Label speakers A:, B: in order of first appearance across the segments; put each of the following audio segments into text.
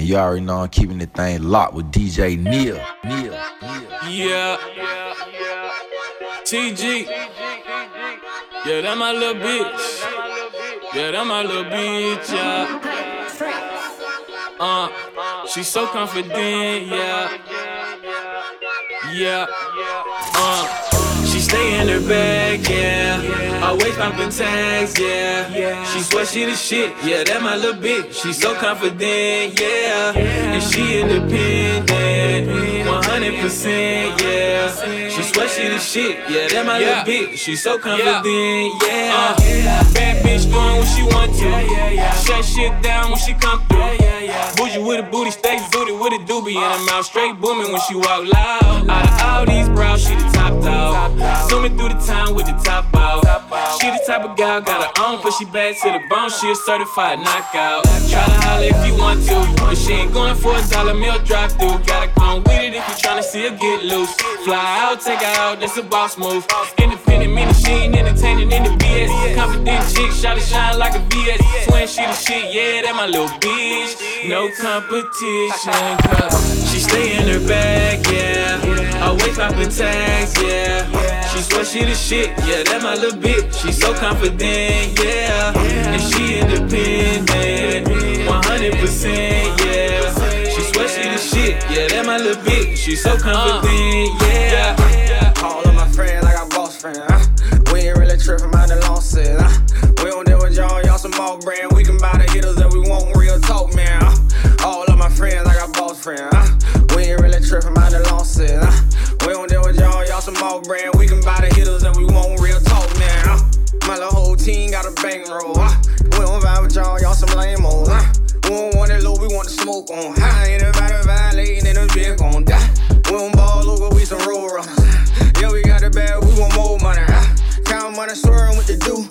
A: And you already know I'm keeping the thing locked with DJ Neil. Neil.
B: Yeah. TG. Yeah, that my little bitch. Yeah, that my little bitch, yeah. Uh, she's so confident, yeah. Yeah. Uh. Stay in her bag, yeah. Always poppin' tags, yeah. She swear she the shit, yeah. That my little bitch. She so confident, yeah. And she independent, 100%, yeah. She swear she the shit, yeah. That my little bitch. She so confident, yeah. Uh, bad bitch doing what she want to. Shut shit down when she come through. Bougie with a booty, stay booty with a doobie in her mouth, straight booming when she walk loud. Out of all these brows, she the top dog. Zooming through the town with the top out. She the type of gal, got her own, but she bad to the bone. She a certified knockout. Try to holler if you want to, but she ain't going for a dollar meal drive through. Gotta come with it if you tryna see her get loose. Fly out, take her out, that's a boss move. Meaning she ain't entertaining in the BS. Confident chick, shot to shine like a VS. Twin, she the shit, yeah, that my little bitch. No competition, cause she stay in her bag, yeah. Always poppin' tags, yeah. She swear she the shit, yeah, that my little bitch. She so confident, yeah. And she independent, 100%, yeah. She swear she the shit, yeah, that my little bitch. She so uh. confident, yeah.
C: All of my friends, I got boss friends. On high. Anybody violating in this bitch gon' die. We don't ball over, we some roll runners. Yeah, we got the bag, we want more money. Huh? Count money, swearing what to do.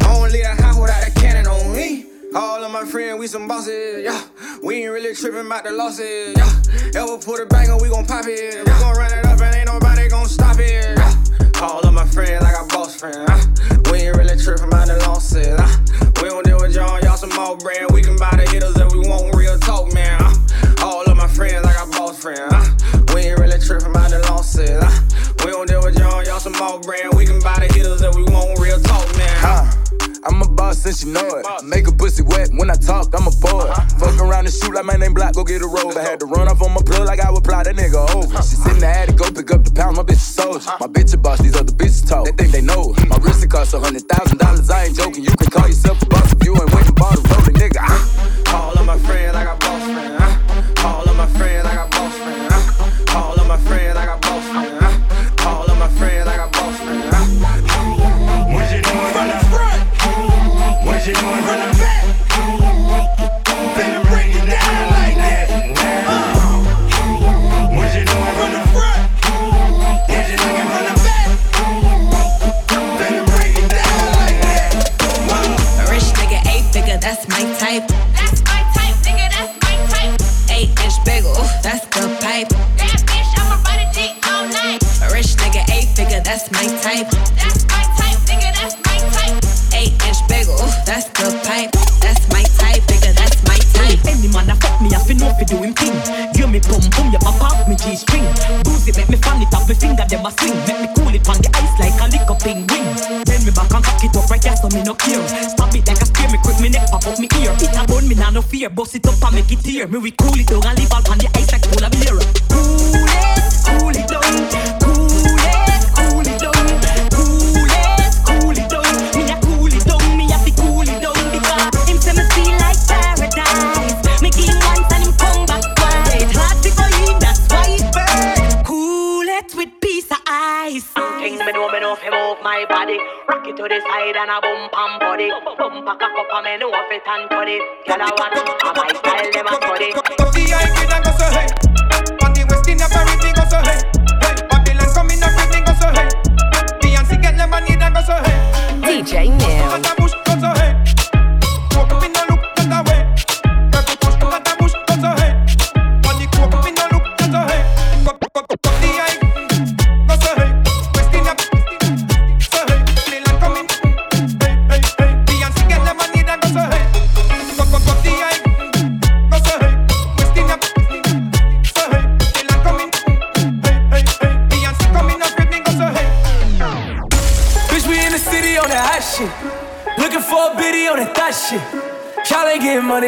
C: Don't leave a house without a cannon on me. All of my friends, we some bosses, yeah. We ain't really tripping about the losses, yeah. Ever put a bang on, we gon' pop it. We gon' run it up and ain't nobody gon' stop it. Yeah. All of my friends, I got boss friends. Uh. We ain't really tripping about the losses. Uh.
D: Since you know it. Make a pussy wet when I talk, I'm a boy. Fuck around and shoot like my name Block, go get a robe. I had to run off on my plug like I would ply that nigga over. She sitting the attic, go pick up the pound, my bitch a soldier. My bitch a boss, these other bitches talk. They think they know it. My wrist it costs a hundred thousand dollars, I ain't joking. You can call yourself a boss if you ain't and bought a rolling nigga. Uh.
C: All of my friends, I
E: Bust it up and make it tear. Me we cool it down and leave all on the ice like polar beer. Fi
F: move my body Rock it to the side and a boom pam body Boom pack a cup and me know fi tan to it Girl I want a my style them a study
G: The high grade and go so hey. On the west Indian Paris we go so hey. Hey, Babylon come in a me go so hey. Beyonce get lemonade and go so hey.
H: DJ Neil.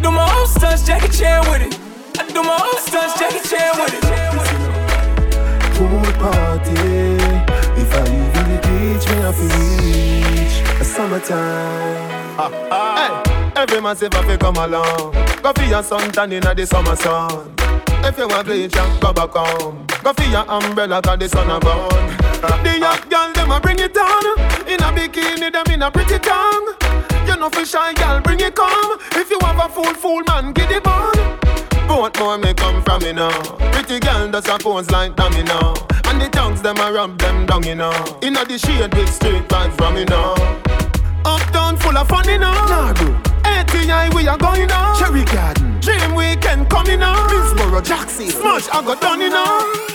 I: I do my own stunts, Jackie Chan with it. I do my own stunts, Jackie Chan with it.
J: Pool party. If I even the beach, me have to reach a summertime.
K: Hey, every man say fi come along. Go for your suntan inna the summer sun. If you want bleach, and go back home. Go for your umbrella 'cause the sun a burn. The young girl them a bring it on. In a bikini, them in a pretty tongue. You know fi shy girl, bring it come. If you have a fool, fool man, get it on. Both more me come from me now. Pretty girl does a pose like dummy now. And the tongues them a rub them down you know. Inna the shade with straight vibes from me now. Uptown full of fun, you know. Nah. ATI, we are going now. Cherry Garden. Dream Weekend coming now. Middlesboro, Jackson. Smash, I got done, you know.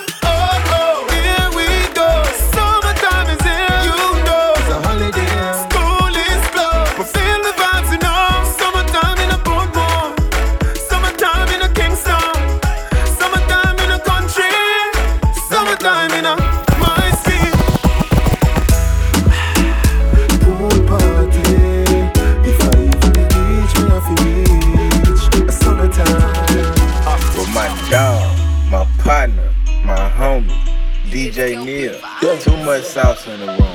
L: Neil. Too much sauce in the room,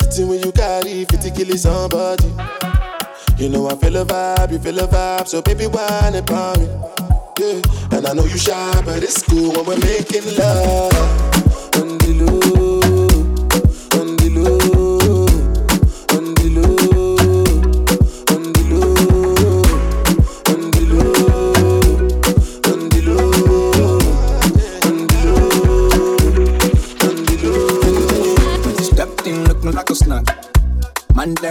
L: the
M: thing when you carry 50 kill somebody. You know I feel a vibe, you feel a vibe, so baby whine about me. Yeah, and I know you shy, but it's cool when we're making love. On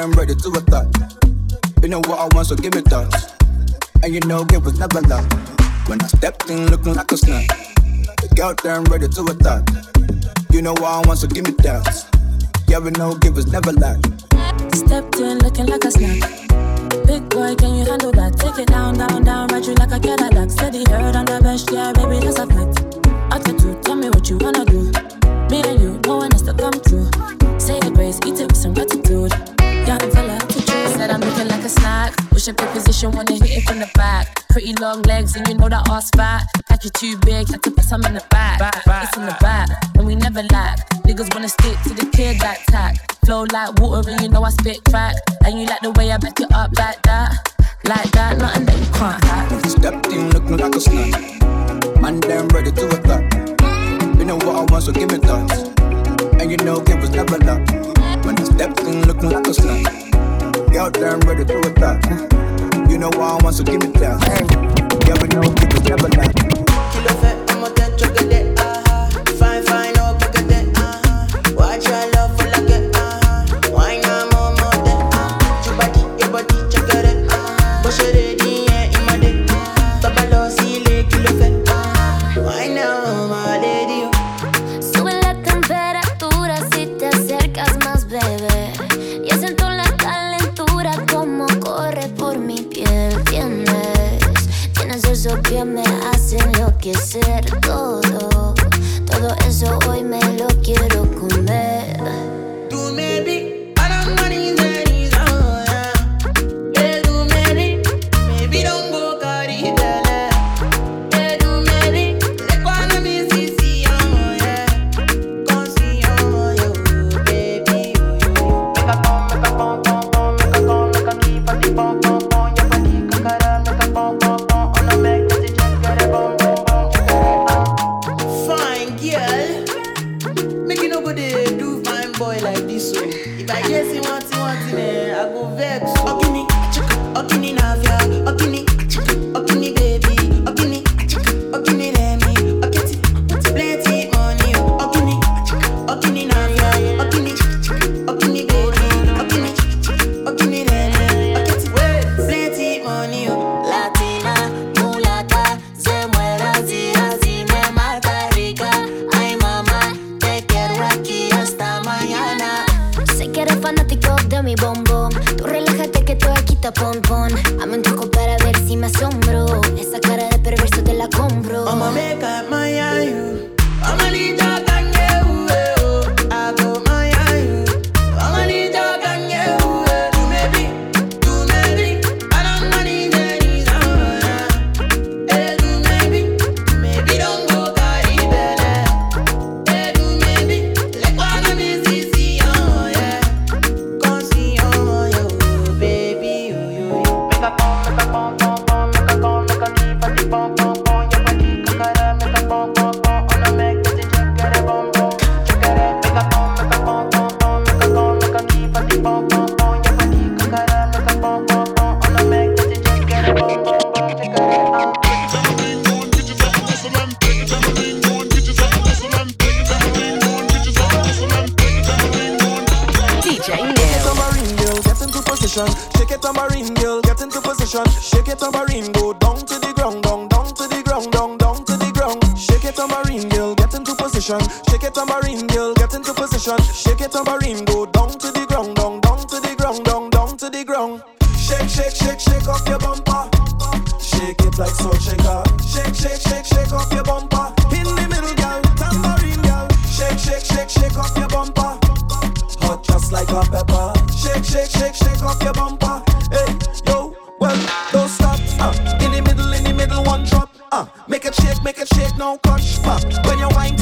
N: Damn ready to attack. You know what I want, so give me that. And you know it was never love. When I stepped in looking like a snack. The girl damn ready to attack. You know what I want, so give me that. Yeah, we know give was never lack.
O: Stepped in looking like a snack. Big boy, can you handle that? Take it down, down, down, ride you like a Cadillac. Steady heard on the bench, yeah, baby, that's a fact. Attitude, tell me what you wanna do. Me and you, no one has to come through. Say the grace, eat it with some gratitude. Young fella, to. Said I'm looking like a snack. Push up your position, wanna hit it from the back. Pretty long legs, and you know that ass fat. Like you too big, had to put some in the back. It's in the back, and we never lack. Niggas wanna stick to the kid that tack. Flow like water, and you know I spit crack. And you like the way I back it up like that. Like that, nothing that you can't hack.
N: Stepped in looking like a snack. Man, damn ready to attack. You know what I want, so give me that. And you know it was never luck. When I stepped in looking like a snack. Girl, damn ready to attack. You know I want, so give me that. Yeah, we know it was never luck.
P: Kilo fẹ́ ọmọ tẹ chocolate, bikini.
Q: Shake it, tambourine girl, get into position. Shake it, tambourine, go down to the ground, down, down to the ground, down, down to the ground. Shake it, tambourine girl, get into position. Shake it, tambourine girl, get into position. Shake it, tambourine, go down to the ground, down, down to the ground, down, down to the ground. Shake, shake, shake, shake off your bumper. Shake it like so, shaker. Shake, shake, shake, shake off your bumper. In the middle, girl, tambourine girl. Shake, shake, shake, shake off your bumper. Hot just like a pepper shake, shake, shake off your bumper. Hey, yo, well, don't stop. Uh, in the middle, in the middle, one drop. Uh, make it shake, make it shake, no crush. Uh, when
G: you're wine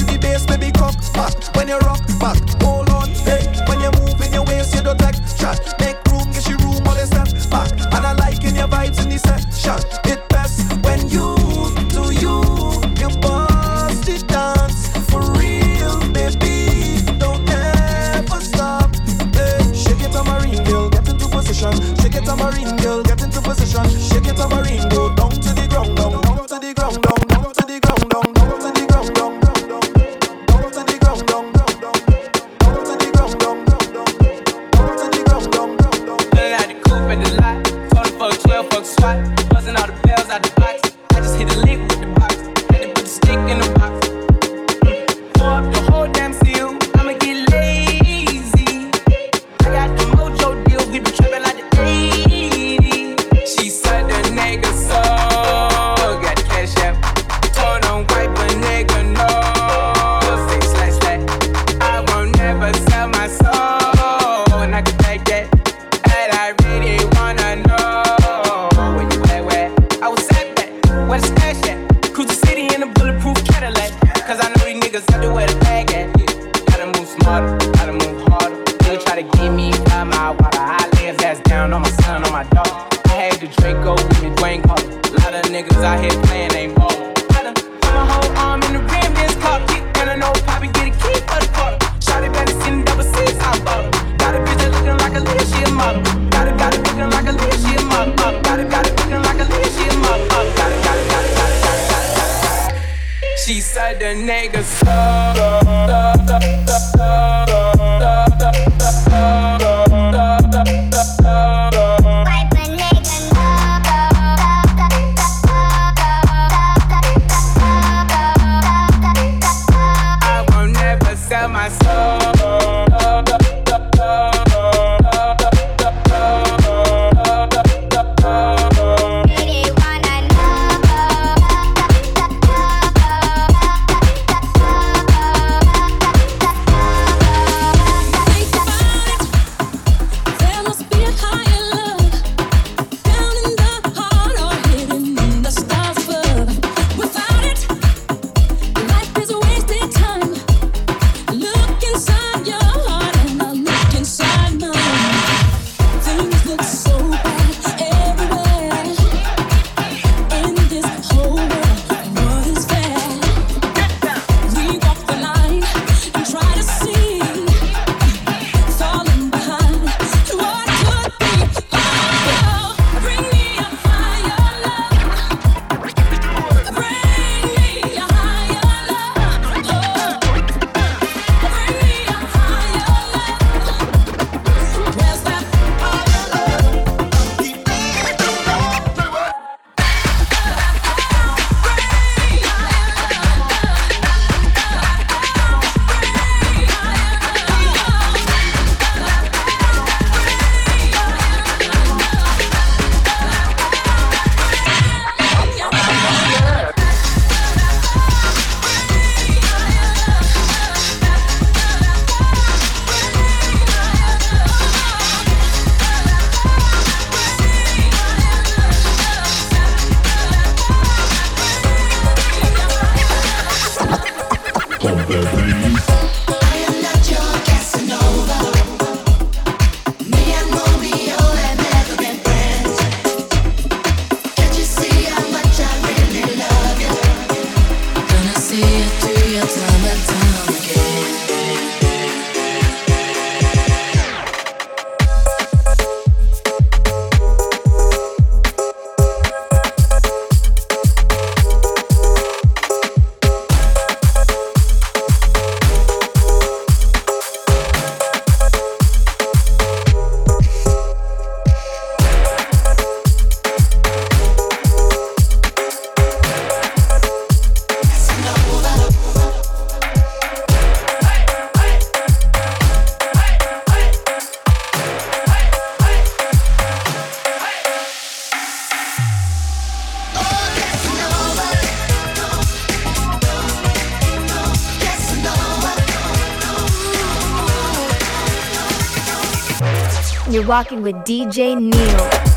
G: rocking with DJ Neil.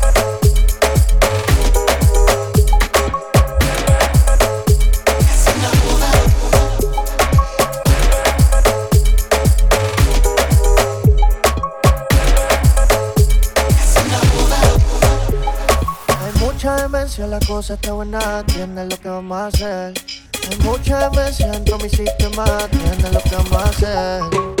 R: Demencia, la cosa está buena, lo que vamos a hacer. Hay mucha mi sistema, lo que vamos a hacer.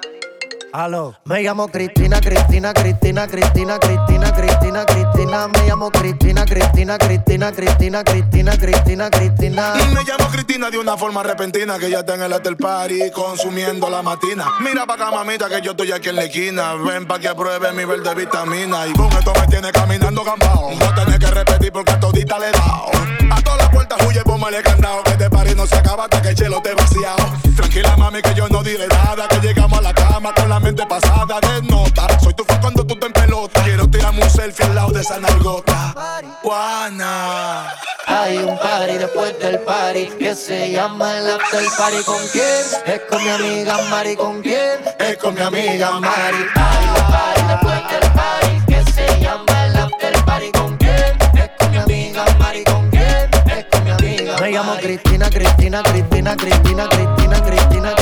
R: Aló. Me llamo Cristina, Cristina, Cristina, Cristina, Cristina, Cristina, Cristina. Me llamo Cristina, Cristina, Cristina, Cristina, Cristina, Cristina, Cristina.
J: Y me llamo Cristina de una forma repentina que ya está en el hotel party consumiendo la matina. Mira pa' acá, mamita, que yo estoy aquí en la esquina. Ven pa' que pruebe mi verde vitamina. Y con esto me tiene caminando gambao. No tenés que repetir porque a todita le he dado. A todas las puertas huye, póngale candado. Que este party no se acaba hasta que el chelo te vaciado. Tranquila, mami, que yo no diré nada. Que llegamos a la cama con la mente pasada de nota. Soy tu fan cuando tú te en pelota. Quiero tirarme un selfie al lado de esa nalgota. Juana.
R: Hay un party después del party que se llama el after party. ¿Con quién? Es con mi amiga Mari. ¿Con quién? Es con mi amiga Mari. Hay un party después del party que se llama el after party. ¿Con quién? Es con mi amiga Mari. ¿Con quién? Es con mi amiga Me llamo Cristina, Cristina, Cristina, Cristina, Cristina, Cristina, Cristina.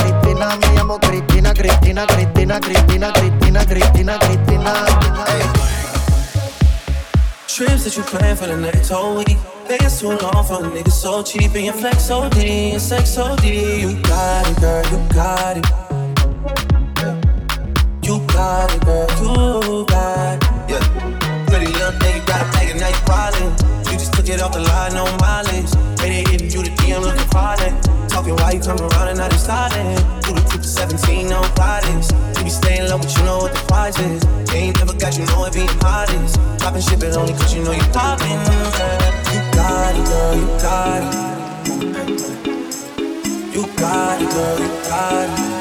R: Llamo Cristina, Cristina, Cristina, Cristina, Cristina, Cristina, Cristina.
S: Trips that you plan for the next whole week. Vegas too long for a nigga so cheap and your flex OD and sex OD. You got it, girl, you got it. You got it, girl, you got it. Yeah. Pretty little thing, you got a bag and now you wildin'. You just took it off the line, no mileage. They hitting you the DM looking product. Talking why you come around and not deciding. You the truth to 17, no bodies. You be staying low, but you know what the price is. They ain't never got you know it being hottest. Dropping shit, but only cause you know you poppin'. girl. You got it, girl, you got it. You got it, girl, you got it.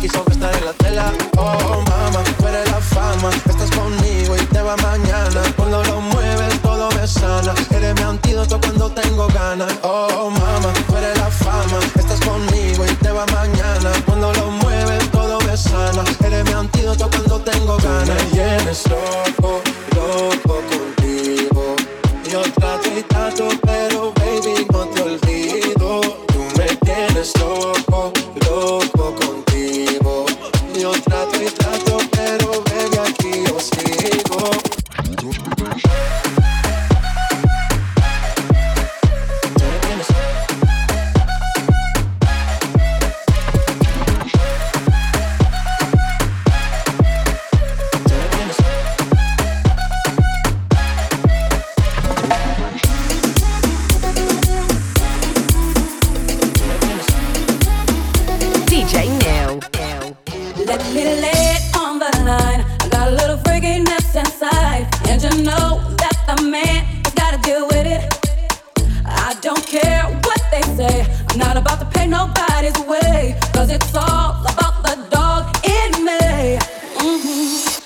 L: Diseñador no quiso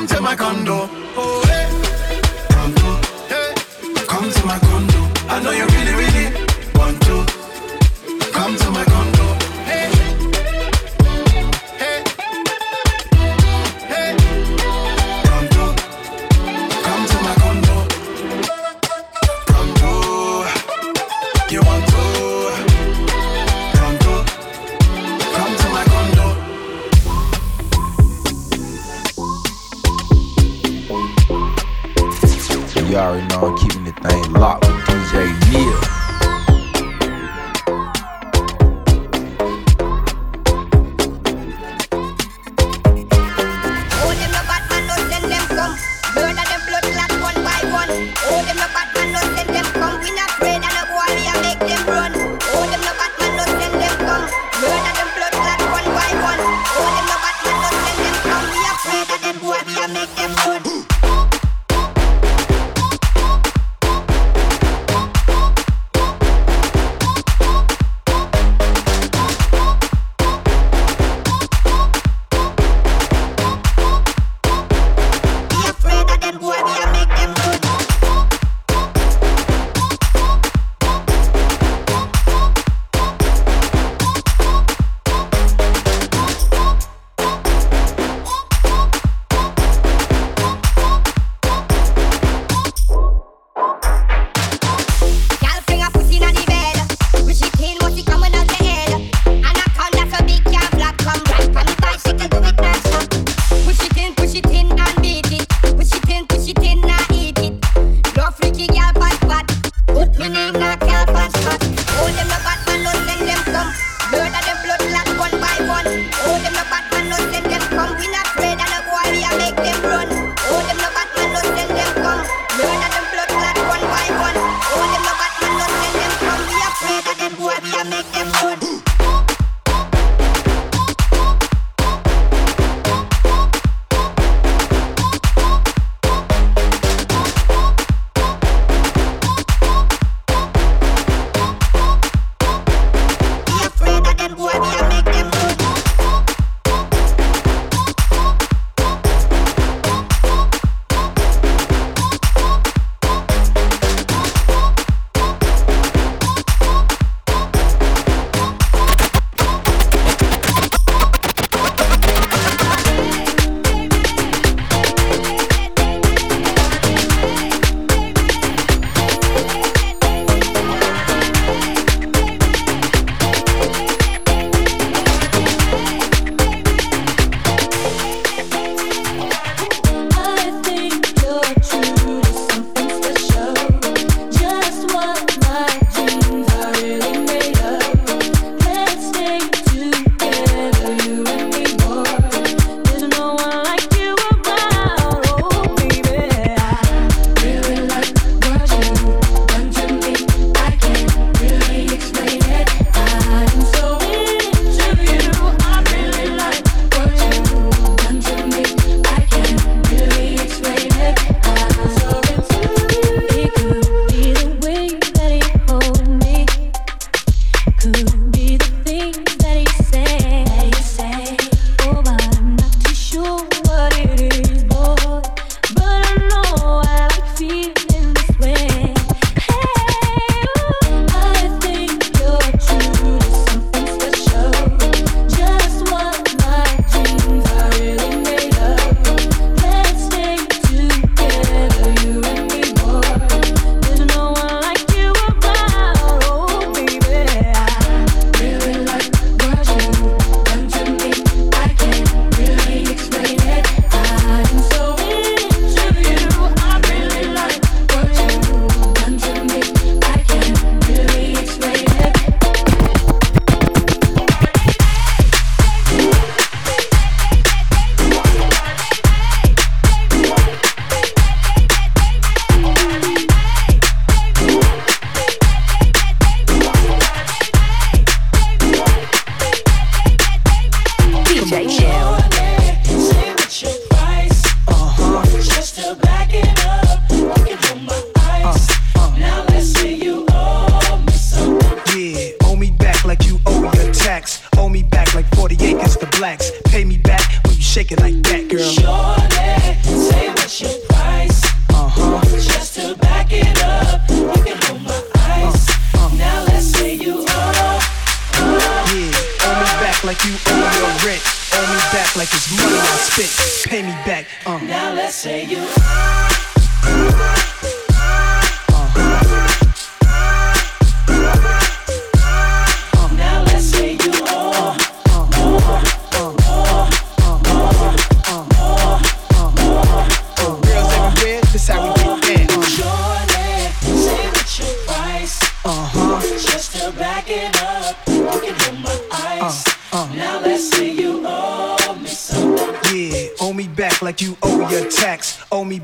T: come to my condo. Oh.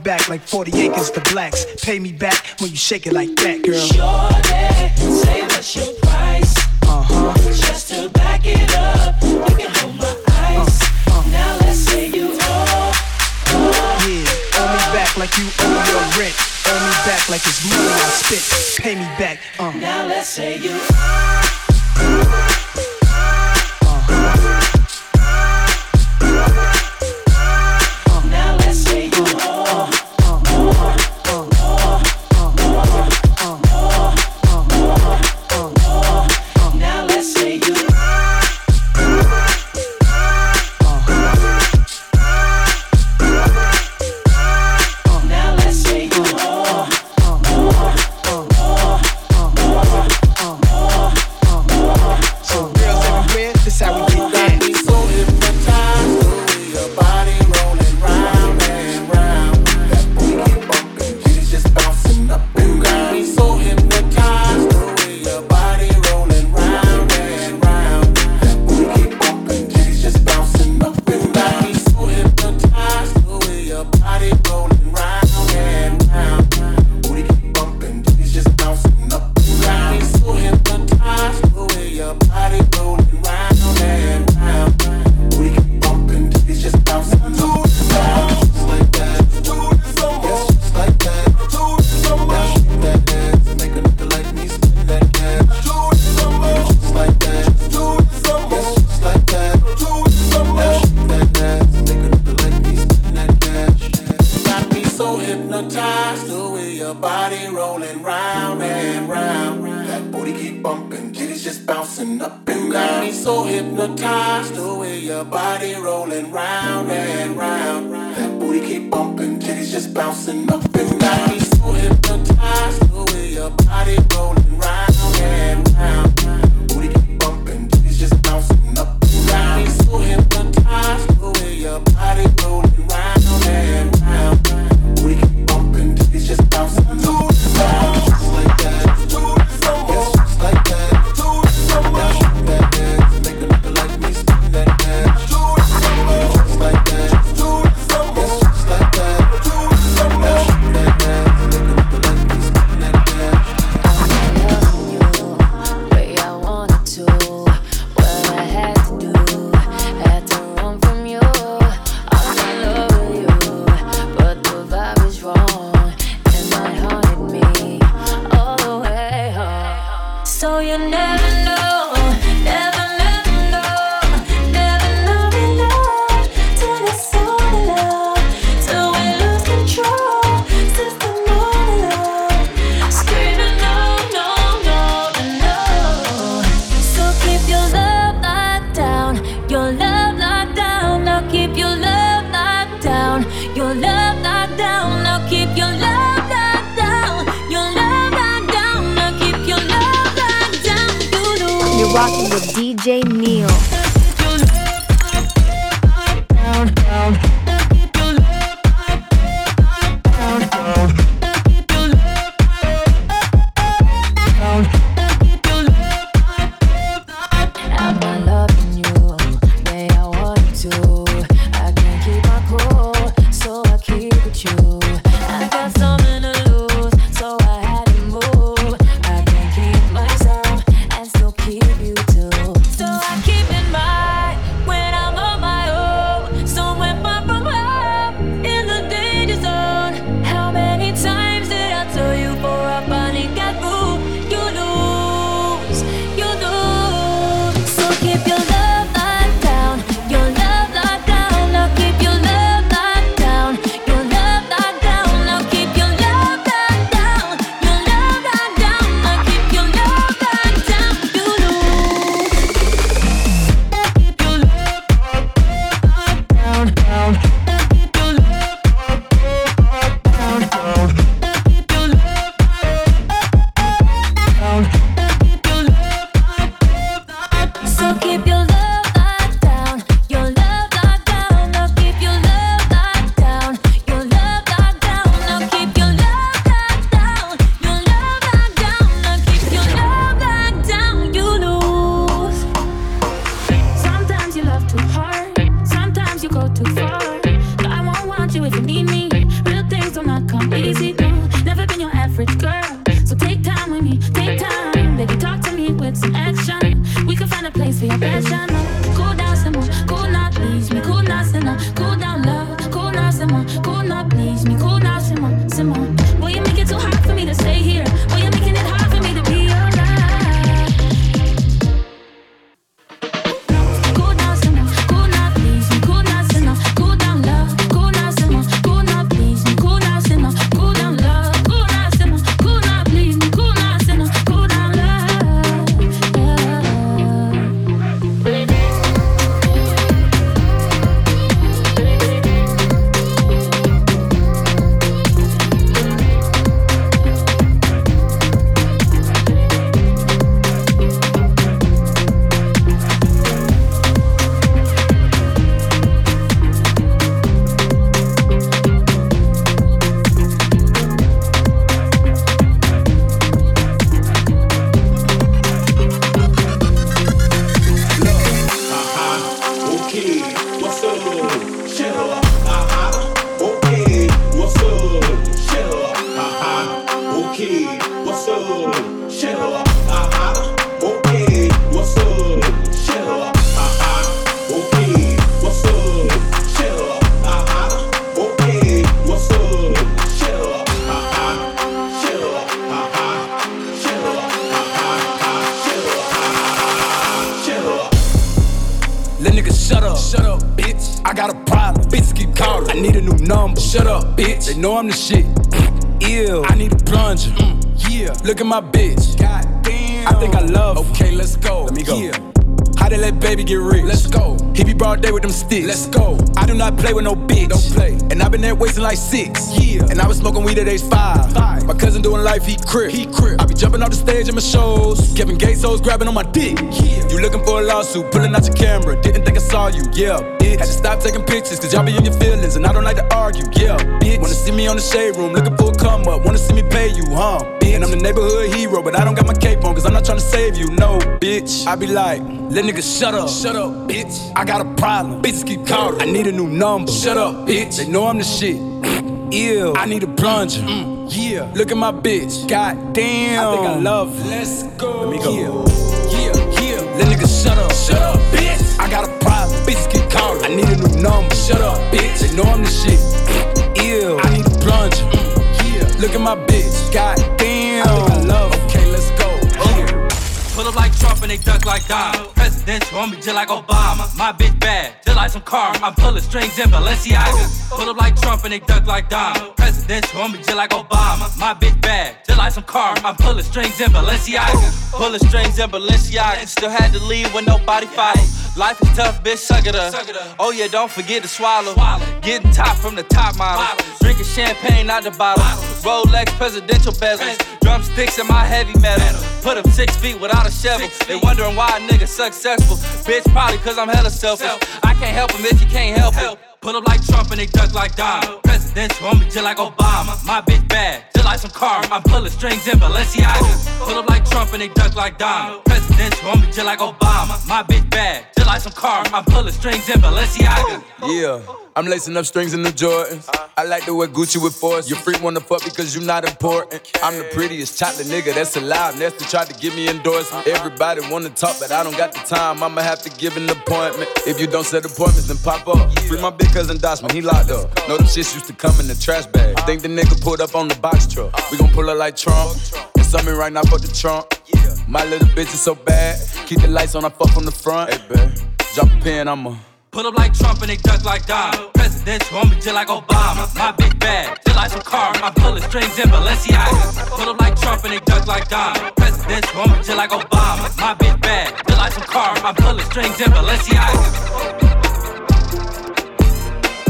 U: back
E: like 40 acres to blacks. Pay me back when you shake it like that, girl.
U: Shorty, say what's your price?
E: Uh huh.
U: Just to back it up, you can hold my eyes. Uh, uh. Now let's say you owe.
E: Yeah, owe me back like you owe your rent. Owe me back like it's money I spit. Pay me back. Uh.
U: Now let's say you. owe.
G: DJ
O: Look
D: at my bitch. God damn. I think I love. Okay, let's go. Let me go. Yeah. How they let baby get rich? Let's go. He be broad day with them sticks. Let's go. I do not play with no bitch. Don't play. And I've been there wasting like six. Yeah. And I was smoking weed at age five. Five. My cousin doing life, he crip. He crip. I be jumping off the stage in my shows. Kevin Gates hoes grabbing on my dick. Yeah. You looking for a lawsuit, pulling out your camera. Didn't think I saw you. Yeah, bitch. Had to stop taking pictures, cause y'all be in your feelings. And I don't like to argue. Yeah, bitch. Wanna see me on the shade room, looking for a come up. Wanna see me pay you, huh? Bitch. And I'm the neighborhood hero, but I don't got my cape on, cause I'm not trying to save you. No, bitch. I be like, let niggas shut up. Shut up, bitch. I got a problem. Bitches keep calling. I need a new number. Shut up, bitch. They know I'm the shit. Ew. I need a plunger. Mm, yeah. Look at my bitch. God damn. I think I love her. Let's go. Let me go. Yeah, yeah, yeah. Let niggas shut up. Shut up, bitch. I got a problem. Bitches keep calling. I need a new number. Shut up, bitch. They know I'm the shit. Ew. I need a plunger. Mm, yeah. Look at my bitch. God damn. I think I love. Okay, let's go. Yeah.
V: Pull up like Trump and they duck like Donald. Presidential on me just like Obama. My bitch bad, just like some car. I'm pulling strings in Balenciaga. Pull up like Trump and they duck like Don. Presidential on me just like Obama. My bitch bad, just like some car. I'm pulling strings in Balenciaga.
W: Pulling strings in Balenciaga. Still had to leave when nobody followed. Life is tough, bitch, suck it up. Oh yeah, don't forget to swallow. Getting top from the top model. Drinking champagne out the bottle. Rolex presidential bezels. Drumsticks in my heavy metal. Put up six feet without a shovel. They wondering why a nigga successful. Bitch, probably cause I'm hella selfish. I can't help him if you can't help it.
V: Pull up like Trump and they duck like Donald. Presidential on me just like Obama. My bitch bad, just like some car. I'm pulling strings in Balenciaga. Pull up like Trump and they duck like Donald. Presidential on me just like Obama. My bitch bad, just like some car. I'm pulling strings in Balenciaga.
D: Yeah. I'm lacing up strings in the Jordans. I like to wear Gucci with force. Your freak wanna fuck because you not important. I'm the prettiest chocolate nigga that's alive. Nasty tried to give me endorsement. Everybody wanna talk, but I don't got the time. I'ma have to give an appointment. If you don't set appointments, then pop up. Free my big cousin Dosman, he locked up. Know them shits used to come in the trash bag. Think the nigga pulled up on the box truck. We gon' pull up like Trump. And something right now for the trunk. My little bitch is so bad. Keep the lights on, I fuck from the front. Hey, babe, drop a pin, I'ma.
V: Pull up like Trump and they duck like Donald. Presidential on me just like Obama. My bitch bad, just like some car. I'm pulling strings in Balenciaga. Pull up like Trump and they duck like Donald. Presidential on me just like Obama. My bitch bad, just like some car. I'm pulling strings in Balenciaga.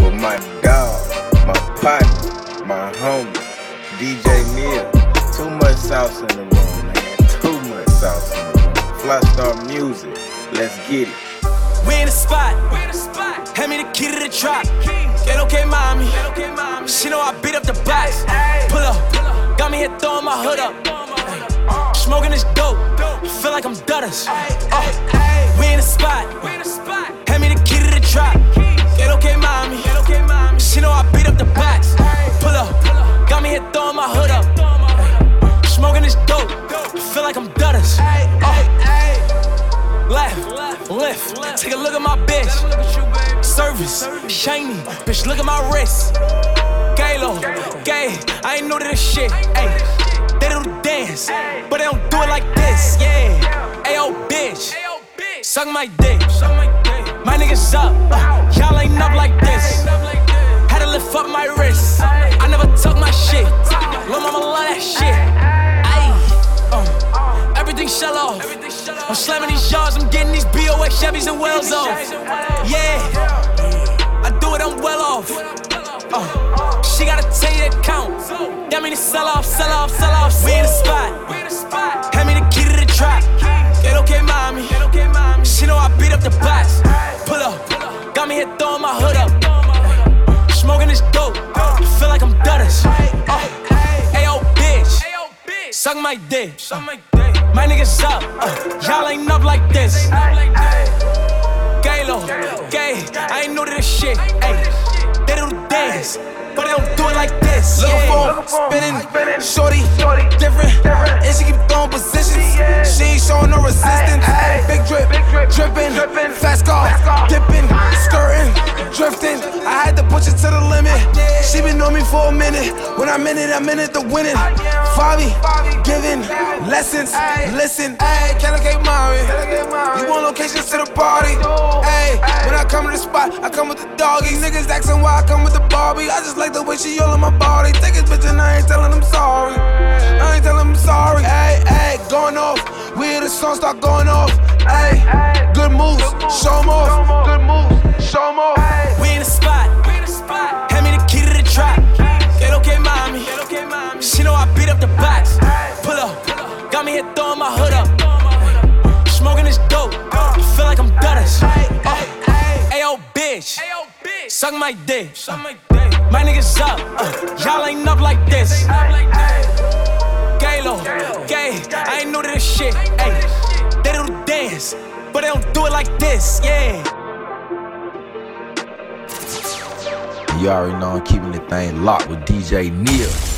M: With my dog, my partner, my homie, DJ Neil. Too much sauce in the room, man. Too much sauce. Fly Star Music, let's get it.
I: We in the spot. Hand me the key to the drop. Get okay, mommy. She know I beat up the box. Pull up. Got me here throwing my hood up. Smoking this dope. Feel like I'm Dutters. Oh. We in the spot. Hand me the key to the drop. Get okay, mommy. She know I beat up the box. Pull up. Got me here throwing my hood up smoking this dope. Feel like I'm Dutters. Oh. Left, lift, take a look at my bitch. Service, shiny, bitch, look at my wrist. Galo, gay, I ain't know this shit. Ayy, they do the dance, but they don't do it like this. Yeah, ayo, bitch, suck my dick. My niggas up, y'all ain't up like this. Had to lift up my wrist. I never tuck my shit. Lil' mama love that shit. Everything shell off. I'm slamming these yards. I'm getting these BOX Chevys and Wells off. Yeah, I do it. I'm well off. Uh, she gotta tell you that count. That mean to sell off, sell off, sell off. We in the spot. Hand me the key to the trap. Get okay, mommy. She know I beat up the box. Pull up, got me here throwing my hood up. Smoking this dope, feel like I'm Dutters. Uh, bitch, suck my dick. My niggas up, uh, y'all ain't up like this. Galo, gay, I ain't new to this shit. Ay, they do the dance, but they don't do it like this.
L: Little phone spinning, shorty, different, and she keep throwing positions. She ain't showing no resistance. Big drip, dripping, fast car, dipping, skirting, drifting. I had to push it to the limit. She been on me for a minute. When I'm in it, I'm in it to win it. Fabi, giving lessons. Listen, ayy, can I get Mari? You want locations to the party? Hey, when I come to the spot, I come with the doggies. Niggas asking why I come with the Barbie. I just like the way she all in my body. Take his bitch and I ain't telling them sorry. I ain't telling them sorry. Ayy, ayy, going off. We hear the song start going off. Ayy, good moves, show 'em off. Good moves, show 'em off.
I: We in the spot. Hand me the key to the trap. Get okay, mommy. She know I beat up the box. Pull up, got me here throwing my hood up. Smoking this dope, feel like I'm Dutters. Uh, Ayo, bitch, suck my dick. My niggas up, uh, y'all ain't up like this. Galo, gay, I ain't new to this shit. Ay, they do the dance, but they don't do it like this. Yeah.
X: You already know I'm keeping the thing locked with DJ Neil.